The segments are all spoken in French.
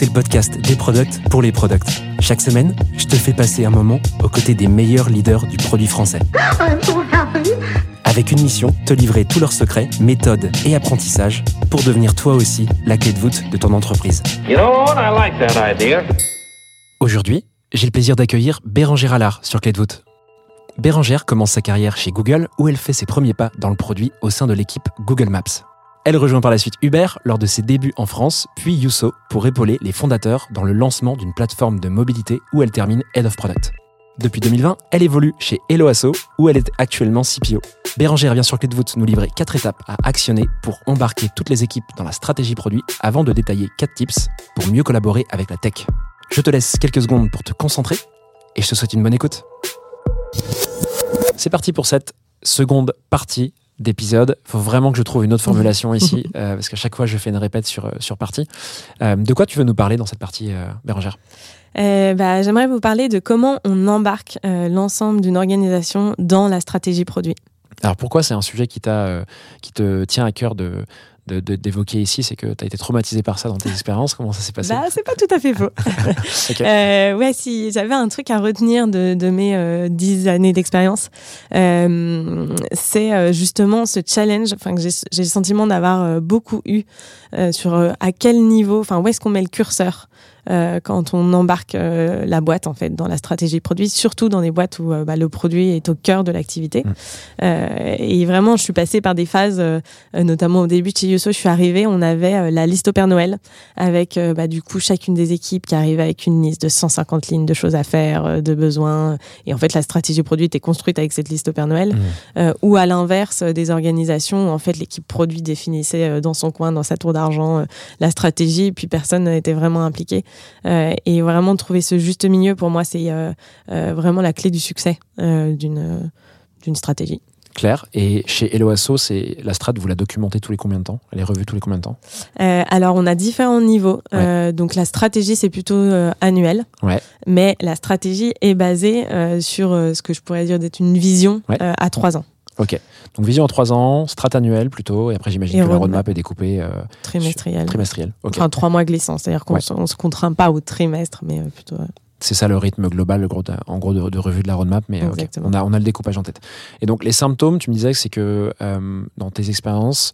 c'est le podcast des products pour les products. Chaque semaine, je te fais passer un moment aux côtés des meilleurs leaders du produit français. Avec une mission, te livrer tous leurs secrets, méthodes et apprentissages pour devenir toi aussi la clé de voûte de ton entreprise. You know like. Aujourd'hui, j'ai le plaisir d'accueillir Bérangère Allard sur Clé de voûte. Bérangère commence sa carrière chez Google où elle fait ses premiers pas dans le produit au sein de l'équipe Google Maps. Elle rejoint par la suite Uber lors de ses débuts en France, puis Yuso pour épauler les fondateurs dans le lancement d'une plateforme de mobilité où elle termine Head of Product. Depuis 2020, elle évolue chez Eloasso où elle est actuellement CPO. Bérangère vient sur Clé de voûte nous livrer 4 étapes à actionner pour embarquer toutes les équipes dans la stratégie produit avant de détailler 4 tips pour mieux collaborer avec la tech. Je te laisse quelques secondes pour te concentrer et je te souhaite une bonne écoute. C'est parti pour cette seconde partie d'épisode. Il faut vraiment que je trouve une autre formulation ici, euh, parce qu'à chaque fois je fais une répète sur, euh, sur partie. Euh, de quoi tu veux nous parler dans cette partie, Bérangère? Bah, J'aimerais vous parler de comment on embarque l'ensemble d'une organisation dans la stratégie produit. Alors pourquoi c'est un sujet qui, t'a, qui te tient à cœur de, de- de- d'évoquer ici C'est que tu as été traumatisé par ça dans tes expériences Comment ça s'est passé Bah, c'est pas tout à fait faux. Euh, ouais, si j'avais un truc à retenir de, de mes euh, dix années d'expérience, euh, c'est euh, justement ce challenge, enfin que j'ai le sentiment d'avoir euh, beaucoup eu euh, sur euh, à quel niveau, enfin où est-ce qu'on met le curseur euh, quand on embarque euh, la boîte en fait dans la stratégie produit, surtout dans des boîtes où euh, bah, le produit est au cœur de l'activité. Mm. Euh, et vraiment, je suis passée par des phases, euh, notamment au début de chez Yuso, je suis arrivée, on avait la liste au Père Noël avec bah, du coup chacune des équipes qui arrivait avec une liste de 150 lignes de choses à faire, de besoins. Et en fait, la stratégie produit était construite avec cette liste au Père Noël. Euh, ou à l'inverse, des organisations où en fait l'équipe produit définissait dans son coin, dans sa tour d'argent, la stratégie, et puis personne n'était vraiment impliqué. Euh, et vraiment trouver ce juste milieu, pour moi, c'est euh, euh, vraiment la clé du succès d'une d'une stratégie. Claire. Et chez Eloasso, c'est la strat, vous la documentez tous les combien de temps? Elle est revue tous les combien de temps? Euh, alors, on a différents niveaux. Euh, donc, la stratégie, c'est plutôt euh, annuel. Ouais. Mais la stratégie est basée sur ce que je pourrais dire d'être une vision Ouais. à trois ans, Ok. Donc vision en 3 ans, strat annuelle plutôt, et après j'imagine Et que la roadmap. est découpée euh, trimestrielle. trimestrielle. Enfin, trois mois glissants. C'est-à-dire qu'on Ouais. se- on se contraint pas au trimestre, mais euh, plutôt. euh, C'est ça le rythme global, le gros de- en gros, de, de revue de la roadmap, mais euh, a, on a le découpage en tête. Et donc les symptômes, tu me disais que c'est que euh, dans tes expériences,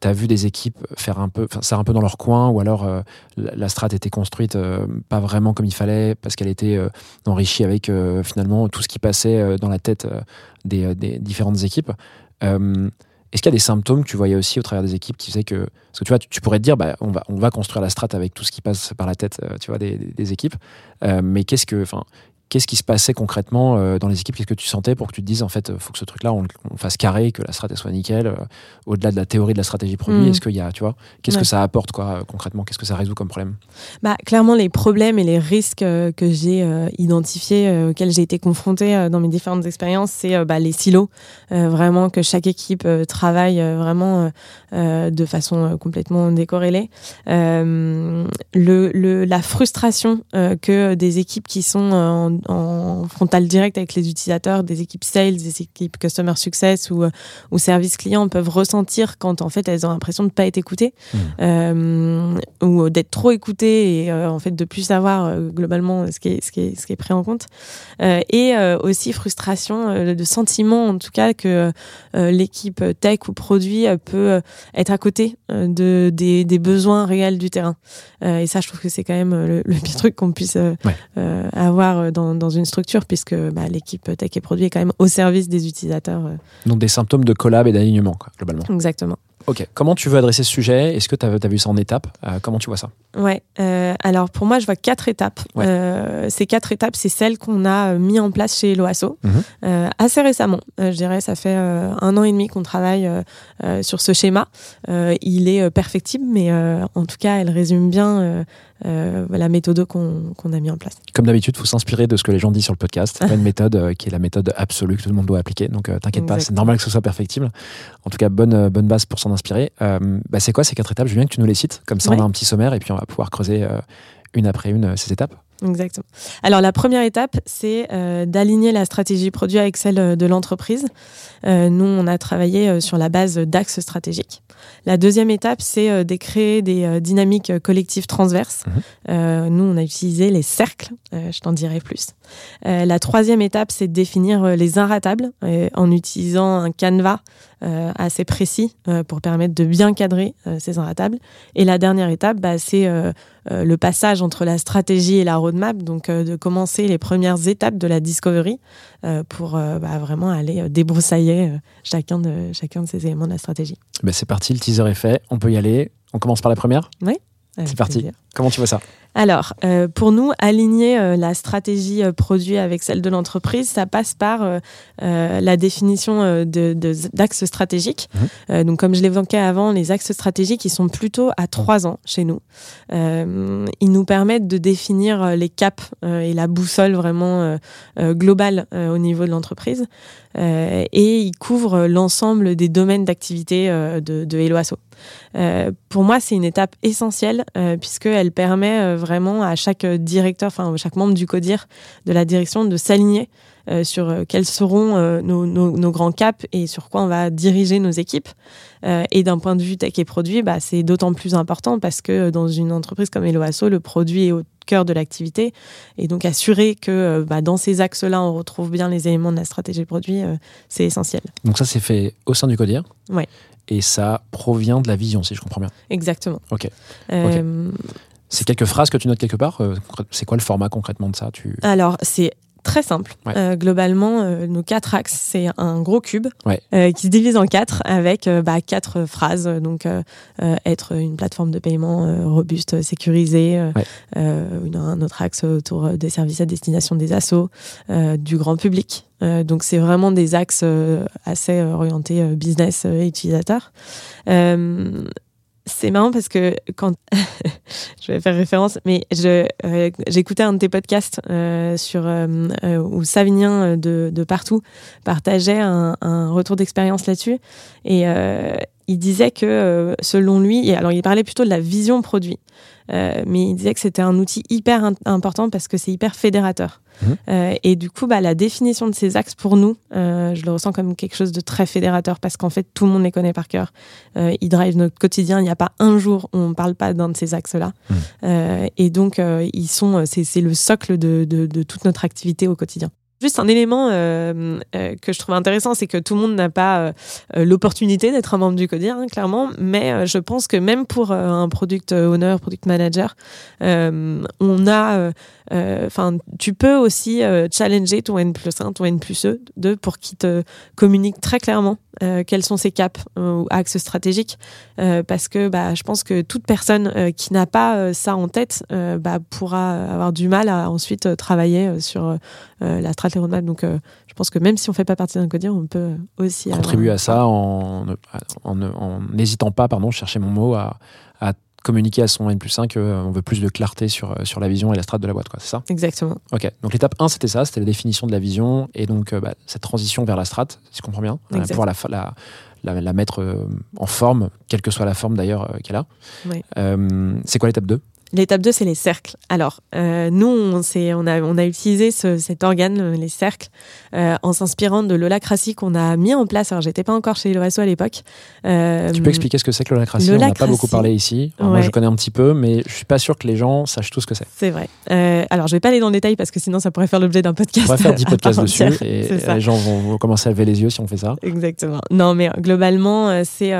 tu as vu des équipes faire un peu, ça un peu dans leur coin, ou alors euh, la, la strat était construite euh, pas vraiment comme il fallait, parce qu'elle était euh, enrichie avec finalement tout ce qui passait dans la tête des, différentes équipes. Est-ce qu'il y a des symptômes que tu voyais aussi au travers des équipes qui faisaient que. Parce que tu vois, tu, pourrais te dire, bah, on, va, on va construire la strat avec tout ce qui passe par la tête tu vois, des, des- équipes. Mais qu'est-ce que. Qu'est-ce qui se passait concrètement euh, dans les équipes? Qu'est-ce que tu sentais pour que tu te dises, en fait, il faut que ce truc-là, on, on fasse carré, que la strat elle soit nickel, euh, au-delà de la théorie de la stratégie produit Mm. Est-ce qu'il y a, tu vois, qu'est-ce Ouais. que ça apporte, quoi, euh, concrètement? Qu'est-ce que ça résout comme problème? Bah, clairement, les problèmes et les risques que j'ai euh, identifiés, euh, auxquels j'ai été confrontée euh, dans mes différentes expériences, c'est bah, les silos. Vraiment que chaque équipe travaille vraiment de façon complètement décorrélée. Le, le, la frustration que des équipes qui sont en, en frontal direct avec les utilisateurs, des équipes sales, des équipes customer success ou, euh, ou service client peuvent ressentir quand en fait elles ont l'impression de ne pas être écoutées euh, ou d'être trop écoutées et euh, en fait de plus savoir euh, globalement ce qui est, ce qui est, ce qui est pris en compte. Euh, et euh, aussi frustration euh, de sentiment en tout cas que euh, l'équipe tech ou produit euh, peut euh, être à côté euh, de, des, des besoins réels du terrain. Euh, et ça, je trouve que c'est quand même le, le pire truc qu'on puisse euh, Ouais. euh, avoir dans, dans une structure puisque bah, l'équipe tech et produit est quand même au service des utilisateurs. euh, Donc des symptômes de collab et d'alignement, globalement. exactement. Ok, comment tu veux adresser ce sujet? Est-ce que tu as, vu ça en étapes? Euh, Comment tu vois ça? Ouais. euh, alors pour moi, je vois quatre étapes. Ouais. Euh, ces quatre étapes, c'est celles qu'on a mis en place chez Loasso Mhm. assez récemment. Je dirais, ça fait un an et demi qu'on travaille sur ce schéma. Il est perfectible, mais en tout cas, elle résume bien euh, la méthode qu'on a mis en place. Comme d'habitude, il faut s'inspirer de ce que les gens disent sur le podcast. C'est pas une méthode euh, qui est la méthode absolue que tout le monde doit appliquer. Donc euh, t'inquiète pas, c'est normal que ce soit perfectible. En tout cas, bonne, bonne base pour s'en inspirer. Euh, bah, c'est quoi ces quatre étapes Je veux bien que tu nous les cites? Comme ça, Ouais. on a un petit sommaire et puis on va pouvoir creuser euh, une après une euh, ces étapes. Exactement. Alors la première étape, c'est euh, d'aligner la stratégie produit avec celle euh, de l'entreprise. Euh, nous, on a travaillé euh, sur la base d'axes stratégiques. La deuxième étape, c'est euh, de créer des euh, dynamiques collectives transverses. Mhm. Euh, nous, on a utilisé les cercles. Euh, je t'en dirai plus. Euh, la troisième étape, c'est de définir les inratables euh, en utilisant un canevas euh, assez précis euh, pour permettre de bien cadrer euh, ces inratables. Et la dernière étape, bah, c'est euh, le passage entre la stratégie et la roadmap, donc euh, de commencer les premières étapes de la discovery euh, pour bah, vraiment aller débroussailler chacun, de, chacun de ces éléments de la stratégie. Bah, c'est parti, le teaser est fait. On peut y aller. On commence par la première? Avec C'est parti. Comment tu vois ça? Alors, euh, pour nous, aligner euh, la stratégie euh, produit avec celle de l'entreprise, ça passe par la définition d'axes stratégiques. Euh, donc, comme je l'évoquais avant, les axes stratégiques, ils sont plutôt à trois ans chez nous. Ils nous permettent de définir les caps et la boussole vraiment globale au niveau de l'entreprise. Et ils couvrent l'ensemble des domaines d'activité de, de Hello Asso. Euh, pour moi, c'est une étape essentielle puisqu'elle permet vraiment à chaque directeur, enfin chaque membre du CODIR de la direction de s'aligner euh, sur euh, quels seront euh, nos, nos- nos grands caps et sur quoi on va diriger nos équipes. Euh, et d'un point de vue tech et produit, bah, c'est d'autant plus important parce que dans une entreprise comme Hello Asso, le produit est au cœur de l'activité. Et donc assurer que euh, bah, dans ces axes-là, on retrouve bien les éléments de la stratégie produit, euh, c'est essentiel. Donc ça, c'est fait au sein du CODIR. Ouais. Et ça provient de la vision, si je comprends bien. Exactement. Ok. Euh, C'est quelques phrases que tu notes quelque part. euh, C'est quoi le format concrètement de ça? Tu... Alors, c'est très simple. Ouais. Euh, globalement, euh, nos quatre axes, c'est un gros cube Ouais. euh, qui se divise en quatre avec bah, quatre phrases. Donc, être une plateforme de paiement robuste, sécurisée. Ouais. un autre axe autour des services à destination des assos, du grand public. Donc, c'est vraiment des axes assez orientés business et utilisateur. C'est marrant parce que quand je vais faire référence, mais euh, j'écoutais un de tes podcasts euh, sur euh, où Savinien de, partout partageait un, retour d'expérience là-dessus. Et il disait que selon lui, alors il parlait plutôt de la vision produit, mais il disait que c'était un outil hyper important parce que c'est hyper fédérateur. Mhm. Euh, et du coup, bah, la définition de ces axes pour nous, euh, je le ressens comme quelque chose de très fédérateur parce qu'en fait, tout le monde les connaît par cœur. Euh, ils drivent notre quotidien. Il n'y a pas un jour où on ne parle pas d'un de ces axes-là. Mhm. Euh, et donc, euh, ils sont, c'est, c'est le socle de, de, de toute notre activité au quotidien. Juste un élément euh, euh, que je trouve intéressant, c'est que tout le monde n'a pas euh, l'opportunité d'être un membre du CODIR, hein, clairement, mais euh, je pense que même pour un product owner, product manager, on a, enfin, tu peux aussi challenger ton N plus 1, ton N plus 2 pour qu'il te communique très clairement quels sont ses caps ou axes stratégiques, parce que bah, je pense que toute personne qui n'a pas ça en tête bah, pourra avoir du mal à ensuite travailler sur la stratégie roadmap. Donc, euh, je pense que même si on fait pas partie d'un codir, on peut aussi avoir- contribuer à ça en n'hésitant pas, pardon, je cherchais mon mot, à, à communiquer à son N plus 5 qu'on veut plus de clarté sur, euh, sur la vision et la strate de la boîte, quoi, c'est ça? Exactement. Ok, donc l'étape 1 c'était ça, c'était la définition de la vision et donc euh, bah, cette transition vers la strate, si je comprends bien, euh, pouvoir la, fa- la, la, la mettre euh, en forme, quelle que soit la forme d'ailleurs euh, qu'elle a. Oui. Euh, c'est quoi l'étape 2 L'étape 2, c'est les cercles. Alors, euh, nous, on, a, on a utilisé ce- cet organe, les cercles, euh, en s'inspirant de l'holacratie qu'on a mis en place. Alors, j'étais pas encore chez l'OSO à l'époque. Euh, Tu peux expliquer ce que c'est que l'holacratie? On n'a pas beaucoup parlé ici. Alors, Moi je connais un petit peu, mais je suis pas sûr que les gens sachent tout ce que c'est. C'est vrai. Alors, je vais pas aller dans le détail parce que sinon, ça pourrait faire l'objet d'un podcast. On va faire 10 à podcasts dessus entière. et les gens vont, commencer à lever les yeux si on fait ça. Exactement. Non, mais globalement, c'est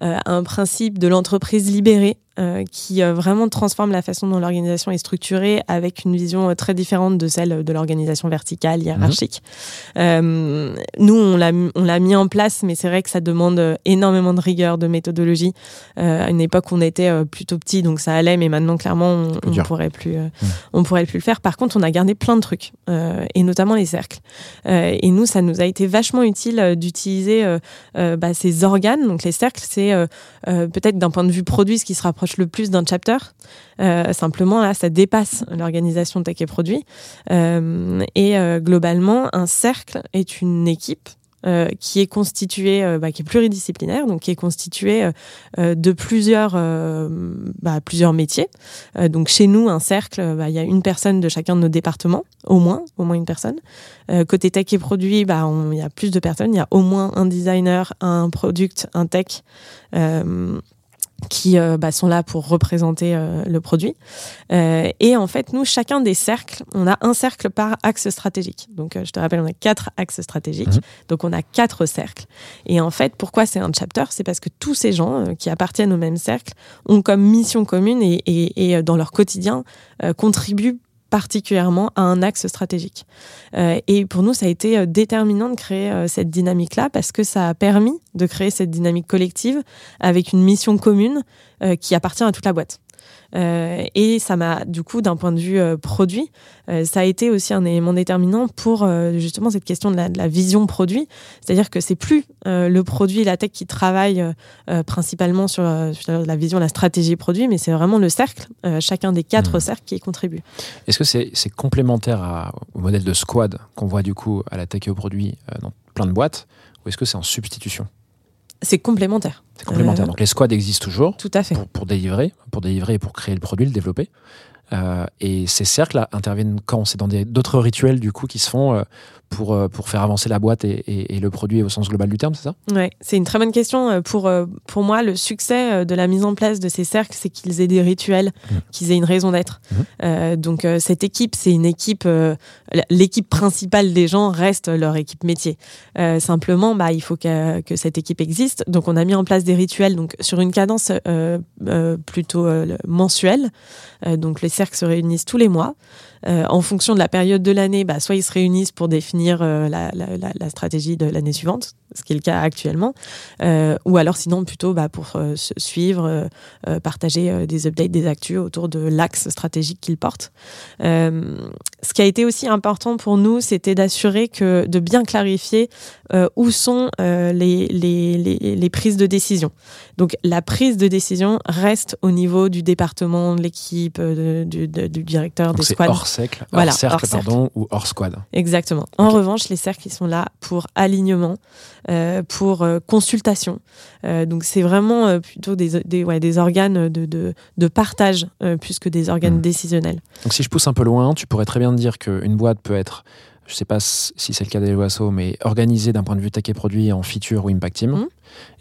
un principe de l'entreprise libérée euh, qui euh, vraiment transforme la façon dont l'organisation est structurée avec une vision euh, très différente de celle de l'organisation verticale, hiérarchique. Euh, nous, on l'a on l'a mis en place, mais c'est vrai que ça demande énormément de rigueur, de méthodologie. Euh, à une époque, on était plutôt petit, donc ça allait, mais maintenant, clairement, on, on pourrait plus, euh, on pourrait plus le faire. Par contre, on a gardé plein de trucs, euh, et notamment les cercles. Euh, et nous, ça nous a été vachement utile d'utiliser bah, ces organes. Donc les cercles, c'est peut-être d'un point de vue produit ce qui se rapproche le plus d'un chapter. Euh, simplement, là, ça dépasse l'organisation tech et produit. Euh, et euh, globalement, un cercle est une équipe. qui est constituée, bah, qui est pluridisciplinaire, donc qui est constituée de plusieurs, bah, plusieurs métiers. Donc chez nous, un cercle, bah, il y a une personne de chacun de nos départements, au moins, au moins une personne. Côté tech et produit, il y a plus de personnes. Il y a au moins un designer, un product, un tech. Qui euh, bah, sont là pour représenter euh, le produit. Euh, et en fait, nous, chacun des cercles, on a un cercle par axe stratégique. Donc, euh, je te rappelle, on a quatre axes stratégiques. Mhm. Donc, on a quatre cercles. Et en fait, pourquoi c'est un chapter? C'est parce que tous ces gens euh, qui appartiennent au même cercle ont comme mission commune et, et, et, dans leur quotidien euh, contribuent particulièrement à un axe stratégique. Euh, et pour nous, ça a été euh, déterminant de créer euh, cette dynamique-là parce que ça a permis de créer cette dynamique collective avec une mission commune euh, qui appartient à toute la boîte. Euh, et ça m'a, du coup, d'un point de vue euh, produit, euh, ça a été aussi un élément déterminant pour justement cette question de la, de la vision produit. C'est-à-dire que c'est plus le produit la tech qui travaillent euh, principalement sur, sur la vision, la stratégie produit, mais c'est vraiment le cercle, chacun des quatre Mhm. cercles qui y contribue. Est-ce que c'est complémentaire à- au modèle de squad qu'on voit du coup à la tech et au produit dans plein de boîtes ou est-ce que c'est en substitution? C'est complémentaire. C'est complémentaire. Euh, Donc les squads existent toujours Tout à fait. pour, pour délivrer, pour délivrer et pour créer le produit, le développer. Euh, et ces cercles là, interviennent quand? C'est dans d'autres rituels du coup qui se font euh, pour, euh, pour faire avancer la boîte et, et- et le produit au sens global du terme, c'est ça? Ouais, c'est une très bonne question. Euh, Pour, euh, pour moi, le succès de la mise en place de ces cercles, c'est qu'ils aient des rituels, Mhm. qu'ils aient une raison d'être. Euh, donc, cette équipe, c'est une équipe. euh, L'équipe principale des gens reste leur équipe métier. Euh, simplement, bah, il faut que, que cette équipe existe. Donc, on a mis en place des rituels donc, sur une cadence plutôt le- mensuelle. Donc, les cercles se réunissent tous les mois. En fonction de la période de l'année, bah, soit ils se réunissent pour définir euh, la, la- la- la stratégie de l'année suivante, ce qui est le cas actuellement, euh, ou alors sinon plutôt bah, pour euh, se suivre, partager des updates, des actus autour de l'axe stratégique qu'ils portent. Ce qui a été aussi important pour nous, c'était d'assurer que de bien clarifier où sont les, les, les, les prises de décision. Donc la prise de décision reste au niveau du département, de l'équipe, du, directeur Donc des squads. hors cercle, Voilà, hors cercle hors cercle. pardon, ou hors squad. Exactement. En. Revanche, les cercles, ils sont là pour alignement, euh, pour euh, consultation. Euh, donc, c'est vraiment plutôt des, des, ouais, des organes de, de, de partage plus que des organes Mhm. décisionnels. Donc si je pousse un peu loin, tu pourrais très bien dire qu'une boîte peut être, je sais pas si c'est le cas d'Eloasso, mais organisée d'un point de vue tech et produit en feature ou impact team. Mhm.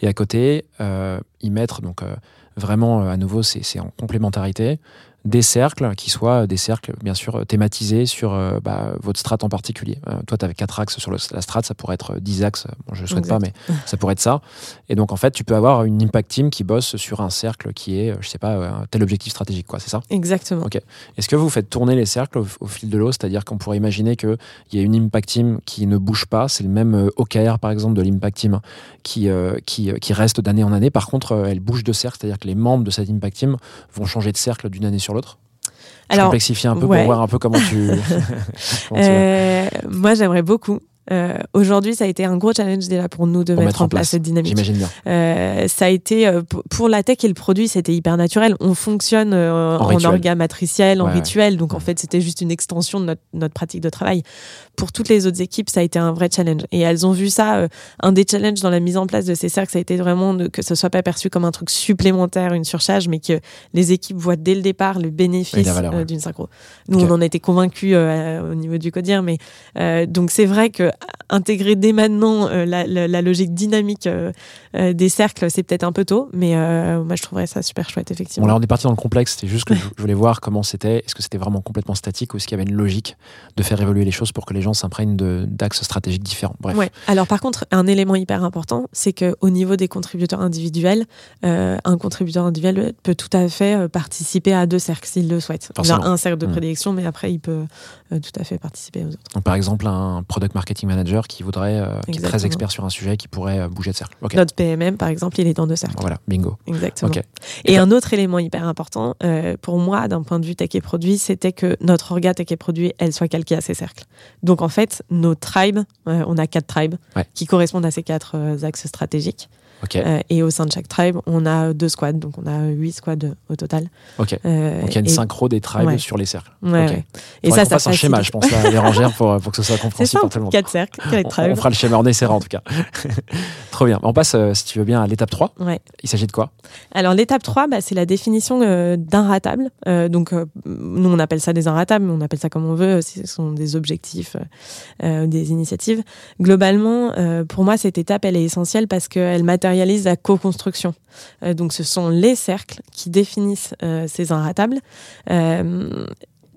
Et à côté, euh, y mettre, donc euh, vraiment, euh, à nouveau, c'est c'est en complémentarité, des cercles qui soient des cercles, bien sûr, euh, thématisés sur euh, bah, votre strat en particulier. Euh, toi, tu avais quatre axes sur le- la strat, ça pourrait être 10 axes. Bon, je ne souhaite Exact. pas, mais ça pourrait être ça. Et donc, en fait, tu peux avoir une impact team qui bosse sur un cercle qui est, euh, je sais pas, euh, tel objectif stratégique, quoi, c'est ça? Exactement. Ok. Est-ce que vous faites tourner les cercles au, au fil de l'eau? C'est-à-dire qu'on pourrait imaginer qu'il y a une impact team qui ne bouge pas, c'est le même euh, OKR par exemple de l'impact team qui, euh, qui, euh, qui reste d'année en année. Par contre, euh, elle bouge de cercle, c'est-à-dire que les membres de cette impact team vont changer de cercle d'une année sur l'autre Je Alors, complexifie un peu ouais. pour voir un peu comment tu. comment tu vas. euh, moi, j'aimerais beaucoup. Euh, Aujourd'hui, ça a été un gros challenge déjà pour nous de Pour mettre, en place, cette dynamique. J'imagine bien. Euh, ça a été euh, pour- la tech et le produit, c'était hyper naturel. On fonctionne En en, orga matriciel, en Ouais, ouais. rituel, donc en fait c'était juste une extension de notre, notre pratique de travail. Pour toutes les autres équipes, ça a été un vrai challenge. Et elles ont vu ça. un des challenges dans la mise en place de ces cercles, ça a été vraiment de, que ce soit pas perçu comme un truc supplémentaire, une surcharge, mais que les équipes voient dès le départ le bénéfice ouais. d'une synchro. Nous, on en était convaincus au niveau du codir, mais donc c'est vrai que intégrer dès maintenant euh, la, la- la logique dynamique euh, euh, des cercles, c'est peut-être un peu tôt, mais euh, moi je trouverais ça super chouette, Bon, effectivement. là, on est parti dans le complexe. C'était juste que je voulais voir comment c'était. Est-ce que c'était vraiment complètement statique ou est-ce qu'il y avait une logique de faire évoluer les choses pour que les gens s'imprègnent d'axes stratégiques différents? Bref. Ouais. Alors par contre, un élément hyper important, c'est que au niveau des contributeurs individuels, euh, un contributeur individuel peut tout à fait euh, participer à deux cercles s'il le souhaite. Il a Forcément. un cercle de Mm. prédilection, mais après il peut euh, tout à fait participer aux autres. Donc, par exemple, un product marketing manager qui voudrait, euh, qui est très expert sur un sujet, qui pourrait euh, bouger de cercle. Notre PMM, par exemple, il est dans deux cercles. Voilà, bingo. Exactement. Et un autre élément hyper important, euh, pour moi, d'un point de vue tech et produit, c'était que notre orga tech et produit, elle soit calquée à ces cercles. Donc en fait, nos tribes, euh, on a quatre tribes Ouais. qui correspondent à ces quatre euh, axes stratégiques. Euh, et au sein de chaque tribe, on a deux squads, donc on a huit squads au total. Ok. Euh, Donc il y a une et- synchro des tribes Ouais. sur les cercles. Ouais, Ok. ouais. Et ça, ça fasse un schéma, je pense, à Bérangère pour, pour que ce soit compréhensible pour tout le monde. quatre cercles, quatre On, tribes. on fera le schéma, on essaiera en tout cas. Trop bien. On passe, euh, si tu veux bien, à l'étape 3. Ouais. Il s'agit de quoi? Alors l'étape 3, bah, c'est la définition d'un ratable. Donc nous on appelle ça des inratables, mais on appelle ça comme on veut. Ce sont des objectifs, des initiatives. Globalement, pour moi cette étape elle est essentielle parce qu'elle matérialise la co-construction. Euh, donc ce sont les cercles qui définissent euh, ces inratables. Euh,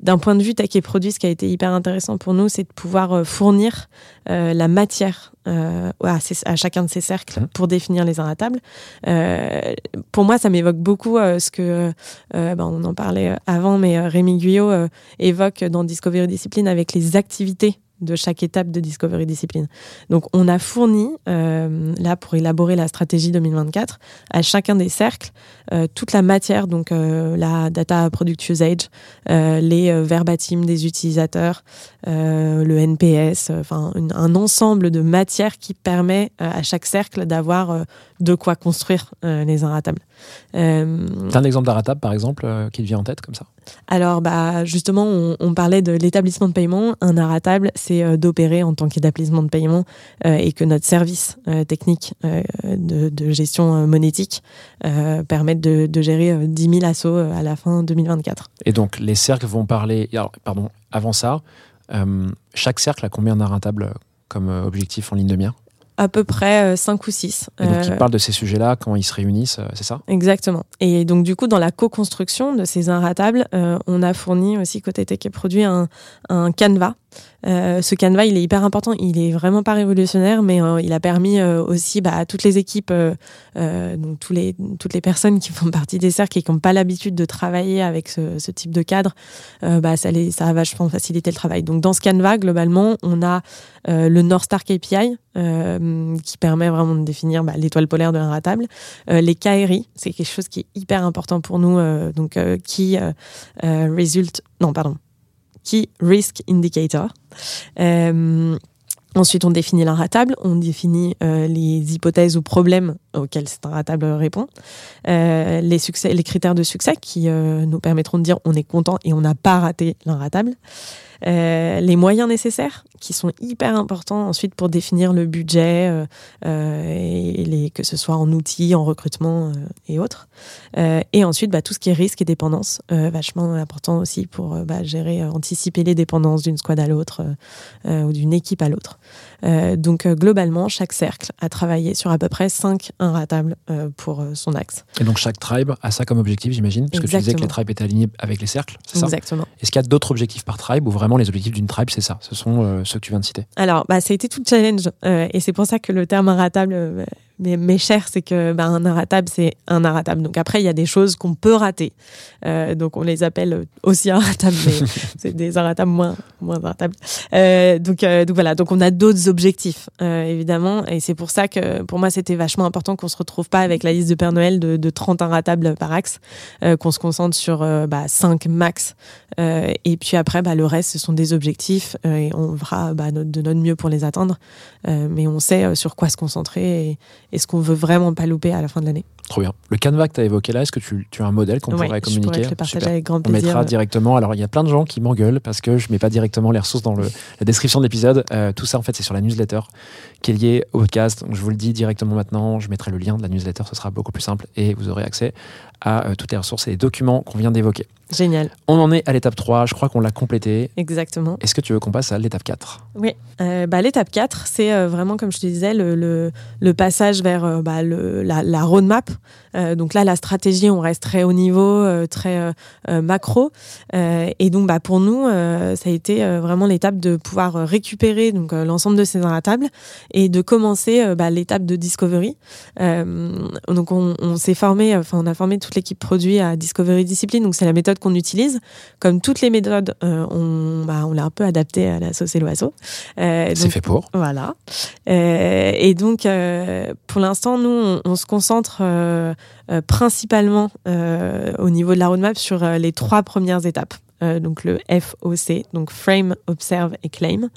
d'un point de vue tech et produit, ce qui a été hyper intéressant pour nous, c'est de pouvoir fournir la matière euh, à, ces- à chacun de ces cercles Mhm. pour définir les inratables. Euh, pour moi, ça m'évoque beaucoup euh, ce que, ben, on en parlait avant, mais Rémi Guyot évoque dans Discovery Discipline avec les activités de chaque étape de Discovery Discipline. Donc, on a fourni, euh, là, pour élaborer la stratégie 2024, à chacun des cercles, euh, toute la matière, donc euh, la data product usage, les verbatim des utilisateurs, le NPS, enfin un ensemble de matières qui permet à chaque cercle d'avoir de quoi construire les inratables. Euh, T'as un exemple d'Aratable, par exemple, euh, qui te vient en tête comme ça alors, bah, justement, on, on parlait de l'établissement de paiement. Un arratable, c'est euh, d'opérer en tant qu'établissement de paiement euh, et que notre service technique de, de gestion monétique permette de, de gérer euh, 10 000 assos euh, à la fin 2024. Et donc, les cercles vont parler. alors, pardon, avant ça, chaque cercle a combien euh, comme objectif en ligne de mire? À peu près 5 ou 6. Et donc, ils parlent de ces sujets-là quand ils se réunissent, euh, c'est ça? Exactement. Et donc, du coup, dans la co-construction de ces inratables, euh, on a fourni aussi, côté tech et produit, un, un canevas. Euh, ce canevas, il est hyper important. Il est vraiment pas révolutionnaire, mais euh, il a permis euh, aussi bah, à toutes les équipes, donc toutes les personnes qui font partie des cercles et qui n'ont pas l'habitude de travailler avec ce, type de cadre, bah, ça, les, ça a vachement facilité le travail. Donc, dans ce canevas, globalement, on a le North Star KPI qui permet vraiment de définir bah, l'étoile polaire de l'inratable. Euh, les KRI, c'est quelque chose qui est hyper important pour nous, donc qui result, non pardon, Key Risk Indicator. Euh, Ensuite, on définit l'inratable, on définit euh, les hypothèses ou problèmes auxquels cet inratable répond, euh, les, les critères de succès qui nous permettront de dire on est content et on n'a pas raté l'inratable, euh, les moyens nécessaires qui sont hyper importants ensuite pour définir le budget, euh, euh, et les, que ce soit en outils, en recrutement et autres. Et ensuite, bah, tout ce qui est risque et dépendance, vachement important aussi pour bah, gérer, anticiper les dépendances d'une squad à l'autre ou d'une équipe à l'autre. Donc globalement, chaque cercle a travaillé sur à peu près 5 inratables pour son axe. Et donc, chaque tribe a ça comme objectif, j'imagine Parce que tu disais que les Exactement. tribes étaient alignés avec les cercles, c'est ça? Exactement. Est-ce qu'il y a d'autres objectifs par tribe ou vraiment les objectifs d'une tribe, c'est ça Ce sont euh, ceux que tu viens de citer Alors, bah, ça a été tout le challenge. euh, et c'est pour ça que le terme inratable euh, m'est m'est cher, c'est que bah, un inratable, c'est un inratable. Donc après, il y a des choses qu'on peut rater. Euh, donc on les appelle aussi inratables, mais c'est des inratables moins, moins inratables. Euh, donc, euh, donc voilà, donc on a d'autres objectifs, euh, évidemment. Et c'est pour ça que pour moi, c'était vachement important qu'on se retrouve pas avec la liste de Père Noël de, de 30 inratables par axe, euh, qu'on se concentre sur euh, bah, 5 max. Euh, et puis après, bah, le reste, ce sont des objectifs euh, et on fera bah, notre- de notre mieux pour les atteindre. Euh, mais on sait sur quoi se concentrer et, et ce qu'on veut vraiment pas louper à la fin de l'année. Trop bien. Le canevas que tu as évoqué là, est-ce que tu, tu as un modèle qu'on Ouais, pourrait je pourrais communiquer te le partager Super. avec grand On plaisir. mettra directement. Alors, il y a plein de gens qui m'engueulent parce que je mets pas directement les ressources dans le, la description de l'épisode. Euh, tout ça, en fait, c'est sur la newsletter qui est liée au podcast. Donc, je vous le dis directement maintenant. Je mettrai le lien de la newsletter. Ce sera beaucoup plus simple et vous aurez accès à euh, toutes les ressources et les documents qu'on vient d'évoquer. Génial, On en est à l'étape 3, je crois qu'on l'a complété. exactement. Est-ce que tu veux qu'on passe à l'étape 4 Oui, euh, bah, l'étape 4, c'est euh, vraiment, comme je te disais, le, le, le passage vers euh, bah, le, la, la roadmap. Donc là, la stratégie, on reste très haut niveau, très macro. Et donc, bah, pour nous, ça a été vraiment l'étape de pouvoir récupérer donc l'ensemble de ces dans la table et de commencer bah, l'étape de discovery. Donc, on, on s'est formé, enfin, on a formé toute l'équipe produit à Discovery Discipline. Donc, c'est la méthode qu'on utilise. Comme toutes les méthodes, euh, on, bah, on l'a un peu adapté à la sauce et l'oiseau. Euh, C'est fait pour. voilà. Euh, et donc, pour l'instant, nous, on, on se concentre principalement au niveau de la roadmap sur les trois premières étapes. Euh, donc le FOC, donc Frame, Observe et Claim.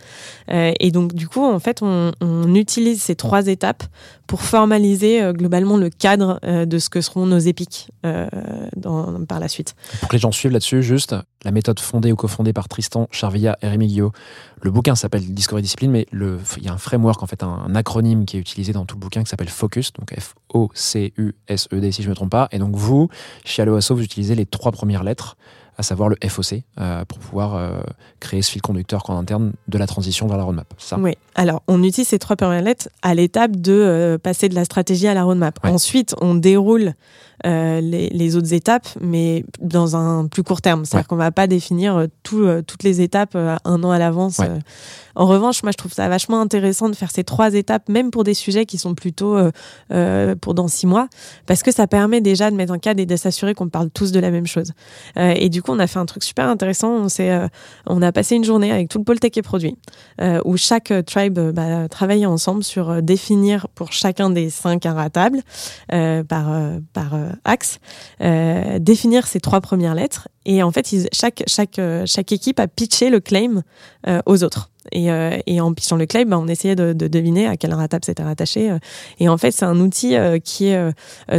Euh, et donc du coup, en fait, on, utilise ces trois étapes pour formaliser euh, globalement le cadre de ce que seront nos épiques par la suite. Pour que les gens suivent là-dessus, juste la méthode fondée ou cofondée par Tristan Charvilla et Rémi Guillot. Le bouquin s'appelle Discovery Discipline, mais il y a un framework, en fait, un, un acronyme qui est utilisé dans tout le bouquin qui s'appelle Focus, donc F-O-C-U-S-E-D si je ne me trompe pas. Et donc vous, chez Aloasso, vous utilisez les trois premières lettres, à savoir le FOC, euh, pour pouvoir euh, créer ce fil conducteur qu'en interne de la transition vers la roadmap. Ça? Oui, alors on utilise ces trois lettres à l'étape de euh, passer de la stratégie à la roadmap. Ouais. Ensuite, on déroule les, les autres étapes, mais dans un plus court terme. C'est-à-dire Ouais. qu'on va pas définir tout, toutes les étapes un an à l'avance. Ouais. En revanche, moi, je trouve ça vachement intéressant de faire ces trois étapes, même pour des sujets qui sont plutôt euh, euh, pour dans six mois, parce que ça permet déjà de mettre un cadre et de s'assurer qu'on parle tous de la même chose. Euh, et du coup, on a fait un truc super intéressant. On, euh, on a passé une journée avec tout le pôle tech et produit, euh, où chaque euh, tribe bah, travaillait ensemble sur définir pour chacun des cinq inratables par, par axe, définir ces trois premières lettres. Et en fait, chaque, chaque, chaque équipe a pitché le claim aux autres. Et, euh, et en pitchant le claim, bah, on essayait de, de deviner à quelle ratable c'était rattaché. euh. Et en fait, c'est un outil euh, qui est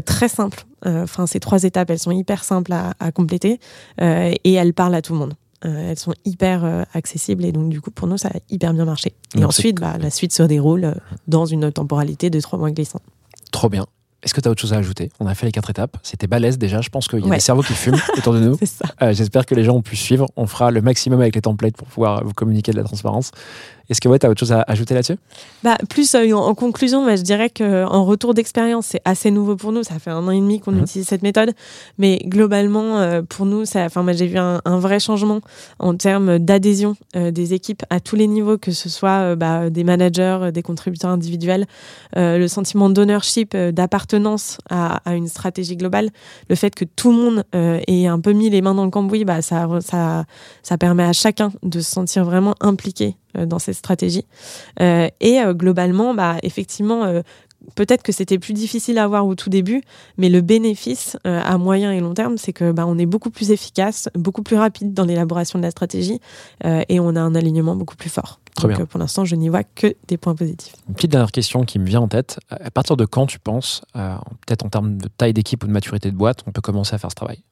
très simple. Enfin, ces trois étapes, elles sont hyper simples à, à compléter et elles parlent à tout le monde. Euh, elles sont hyper euh, accessibles et donc du coup pour nous ça a hyper bien marché. Et Donc, ensuite bah, la suite se déroule dans une temporalité de trois mois glissants. Trop bien. Est-ce que tu as autre chose à ajouter? On a fait les quatre étapes. C'était balèze déjà. Je pense qu'il y a Ouais. des cerveaux qui fument autour de nous. Euh, J'espère que les gens ont pu suivre. On fera le maximum avec les templates pour pouvoir vous communiquer de la transparence. Est-ce que ouais, tu as autre chose à ajouter là-dessus? Bah, plus euh, en, en conclusion, bah, je dirais qu'en retour d'expérience, c'est assez nouveau pour nous. Ça fait un an et demi qu'on Mhm. utilise cette méthode. Mais globalement, euh, pour nous, ça, moi, j'ai vu un, un vrai changement en termes d'adhésion euh, des équipes à tous les niveaux, que ce soit bah, des managers, des contributeurs individuels, le sentiment d'ownership, d'appartenance à, à une stratégie globale, le fait que tout le monde ait un peu mis les mains dans le cambouis, bah, ça, ça, ça permet à chacun de se sentir vraiment impliqué dans cette stratégie. Euh, et euh, globalement, bah, effectivement, euh, peut-être que c'était plus difficile à voir au tout début, mais le bénéfice euh, à moyen et long terme, c'est que bah, on est beaucoup plus efficace, beaucoup plus rapide dans l'élaboration de la stratégie euh, et on a un alignement beaucoup plus fort. Très Donc, bien. euh, pour l'instant, je n'y vois que des points positifs. Une petite dernière question qui me vient en tête. À partir de quand tu penses, euh, peut-être en termes de taille d'équipe ou de maturité de boîte, on peut commencer à faire ce travail?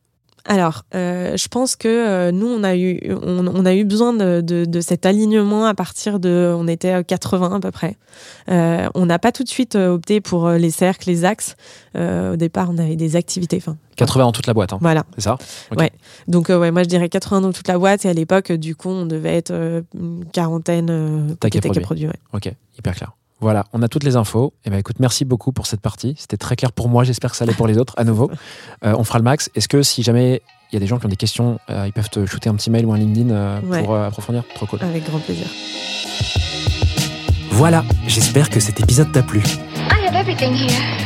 Alors, euh, je pense que euh, nous, on a eu, on, on a eu besoin de, de, de cet alignement à partir de, on était à 80 à peu près. Euh, on n'a pas tout de suite opté pour les cercles, les axes. Au départ, on avait des activités. Enfin, 80 dans toute la boîte, hein, voilà. c'est ça? Ouais. Donc, ouais, moi, je dirais 80 dans toute la boîte. Et à l'époque, du coup, on devait être une quarantaine euh, Tech et côté tech et produit. produit. ouais. Ok, hyper clair. Voilà, on a toutes les infos. Et ben écoute, merci beaucoup pour cette partie. C'était très clair pour moi. J'espère que ça allait pour les autres à nouveau. Euh, on fera le max. Est-ce que si jamais il y a des gens qui ont des questions, euh, ils peuvent te shooter un petit mail ou un LinkedIn euh, Ouais. pour euh, approfondir Trop cool. Avec grand plaisir. Voilà, j'espère que cet épisode t'a plu. I have everything here.